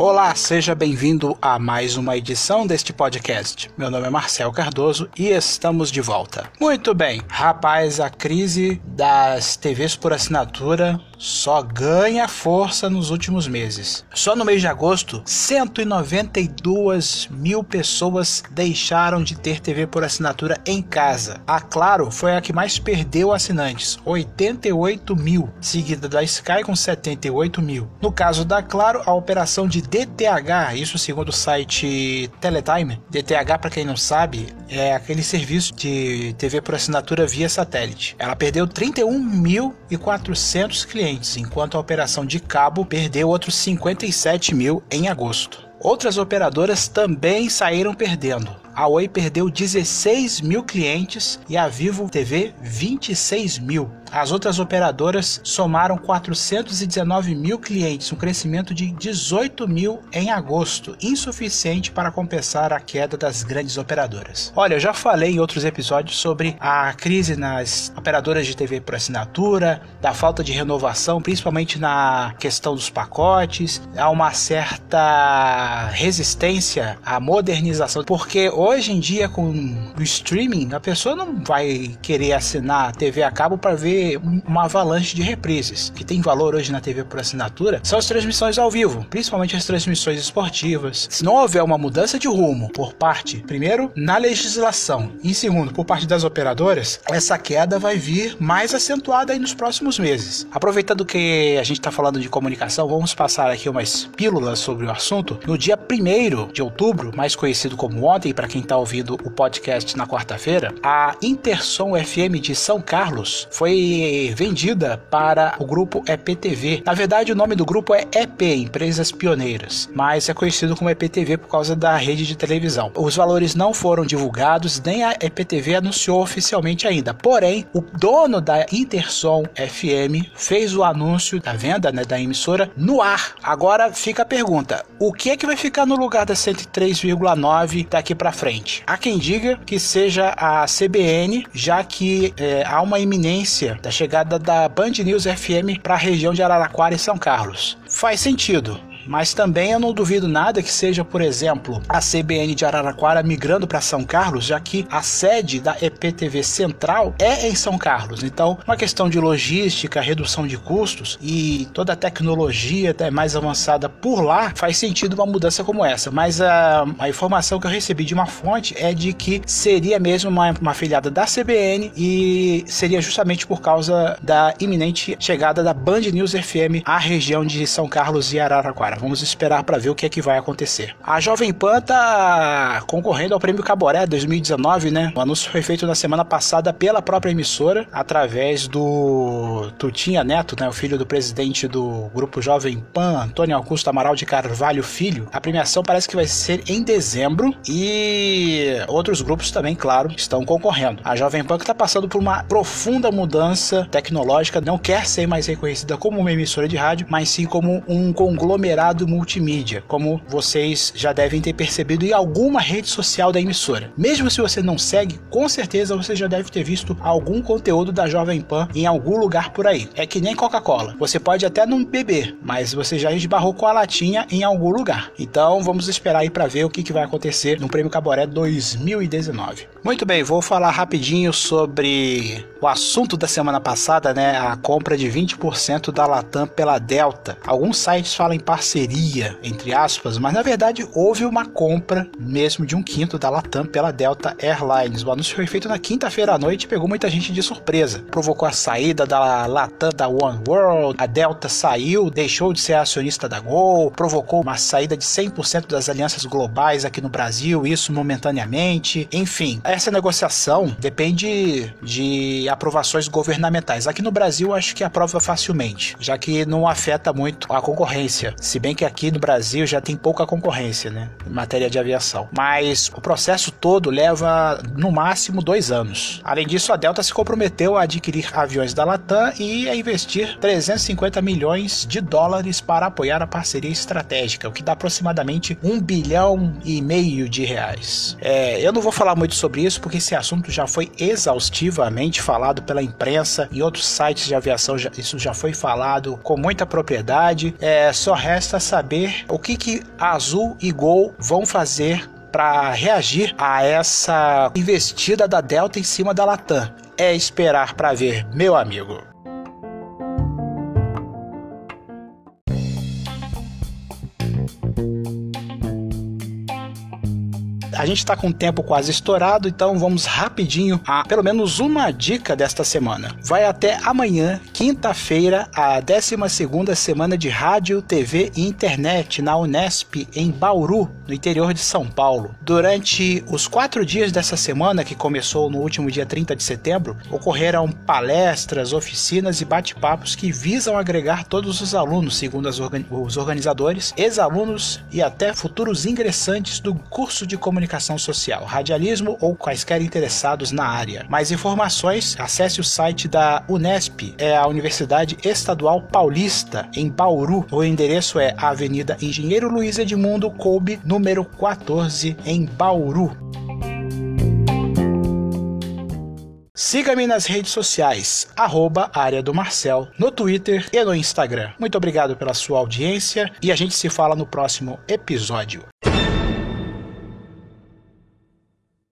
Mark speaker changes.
Speaker 1: Olá, seja bem-vindo a mais uma edição deste podcast. Meu nome é Marcel Cardoso e estamos de volta. Muito bem, rapaz, a crise das TVs por assinatura só ganha força nos últimos meses. Só no mês de agosto, 192 mil pessoas deixaram de ter TV por assinatura em casa. A Claro foi a que mais perdeu assinantes, 88 mil, seguida da Sky com 78 mil. No caso da Claro, a operação de DTH, isso segundo o site Teletime. DTH, para quem não sabe, é aquele serviço de TV por assinatura via satélite. Ela perdeu 31.400 clientes enquanto a operação de cabo perdeu outros 57 mil em agosto. Outras operadoras também saíram perdendo. A Oi perdeu 16 mil clientes e a Vivo TV 26 mil. As outras operadoras somaram 419 mil clientes, um crescimento de 18 mil em agosto, insuficiente para compensar a queda das grandes operadoras. Olha, eu já falei em outros episódios sobre a crise nas operadoras de TV por assinatura, da falta de renovação, principalmente na questão dos pacotes, há uma certa resistência à modernização, porque hoje em dia com o streaming a pessoa não vai querer assinar TV a cabo para ver uma avalanche de reprises. que tem valor hoje na TV por assinatura são as transmissões ao vivo, principalmente as transmissões esportivas. Se não houver uma mudança de rumo por parte, primeiro, na legislação, e segundo, por parte das operadoras, essa queda vai vir mais acentuada aí nos próximos meses. Aproveitando que a gente está falando de comunicação, vamos passar aqui umas pílulas sobre o assunto. No dia 1 de outubro, mais conhecido como ontem, para quem está ouvindo o podcast na quarta-feira, a Intersom FM de São Carlos foi vendida para o grupo EPTV. Na verdade, o nome do grupo é EP, Empresas Pioneiras, mas é conhecido como EPTV por causa da rede de televisão. Os valores não foram divulgados, nem a EPTV anunciou oficialmente ainda. Porém, o dono da Intersom FM fez o anúncio da venda né, da emissora no ar. Agora fica a pergunta: o que é que vai ficar no lugar da 103,9 daqui para frente? Há quem diga que seja a CBN, já que é, há uma iminência da chegada da Band News FM para a região de Araraquara e São Carlos. Faz sentido, mas também eu não duvido nada que seja, por exemplo, a CBN de Araraquara migrando para São Carlos, já que a sede da EPTV Central é em São Carlos. Então, uma questão de logística, redução de custos e toda a tecnologia até mais avançada por lá, faz sentido uma mudança como essa. Mas a, a informação que eu recebi de uma fonte é de que seria mesmo uma, uma afiliada da CBN e seria justamente por causa da iminente chegada da Band News FM à região de São Carlos e Araraquara. Vamos esperar para ver o que é que vai acontecer. A Jovem Pan tá concorrendo ao Prêmio Caboré 2019, né? O anúncio foi feito na semana passada pela própria emissora, através do Tutinha Neto, né? O filho do presidente do grupo Jovem Pan, Antônio Augusto Amaral de Carvalho Filho. A premiação parece que vai ser em dezembro e outros grupos também, claro, estão concorrendo. A Jovem Pan que está passando por uma profunda mudança tecnológica, não quer ser mais reconhecida como uma emissora de rádio, mas sim como um conglomerado mercado multimídia, como vocês já devem ter percebido em alguma rede social da emissora. Mesmo se você não segue, com certeza você já deve ter visto algum conteúdo da Jovem Pan em algum lugar por aí. É que nem Coca-Cola. Você pode até não beber, mas você já esbarrou com a latinha em algum lugar. Então vamos esperar aí para ver o que, que vai acontecer no Prêmio Caboré 2019. Muito bem, vou falar rapidinho sobre o assunto da semana passada, né? A compra de 20% da Latam pela Delta. Alguns sites falam em parceria parceria, entre aspas, mas na verdade houve uma compra mesmo de um quinto da Latam pela Delta Airlines. O anúncio foi feito na quinta-feira à noite e pegou muita gente de surpresa. Provocou a saída da Latam da One World, a Delta saiu, deixou de ser acionista da Gol, provocou uma saída de 100% das alianças globais aqui no Brasil, isso momentaneamente. Enfim, essa negociação depende de aprovações governamentais. Aqui no Brasil, acho que aprova facilmente, já que não afeta muito a concorrência. Se bem bem que aqui no Brasil já tem pouca concorrência, né? Em matéria de aviação. Mas o processo todo leva no máximo dois anos. Além disso, a Delta se comprometeu a adquirir aviões da Latam e a investir 350 milhões de dólares para apoiar a parceria estratégica, o que dá aproximadamente um bilhão e meio de reais. É, eu não vou falar muito sobre isso porque esse assunto já foi exaustivamente falado pela imprensa e outros sites de aviação. Já, isso já foi falado com muita propriedade. É, só resta resta saber o que, que Azul e Gol vão fazer para reagir a essa investida da Delta em cima da Latam. É esperar para ver, meu amigo. A gente está com o tempo quase estourado, então vamos rapidinho a pelo menos uma dica desta semana. Vai até amanhã, quinta-feira, a 12 semana de rádio, TV e internet na Unesp, em Bauru, no interior de São Paulo. Durante os quatro dias dessa semana, que começou no último dia 30 de setembro, ocorreram palestras, oficinas e bate-papos que visam agregar todos os alunos, segundo os organizadores, ex-alunos e até futuros ingressantes do curso de comunicação comunicação social, radialismo ou quaisquer interessados na área. Mais informações, acesse o site da Unesp, é a Universidade Estadual Paulista, em Bauru. O endereço é Avenida Engenheiro Luiz Edmundo Coube, número 14, em Bauru. Siga-me nas redes sociais, arroba área do Marcel, no Twitter e no Instagram. Muito obrigado pela sua audiência e a gente se fala no próximo episódio.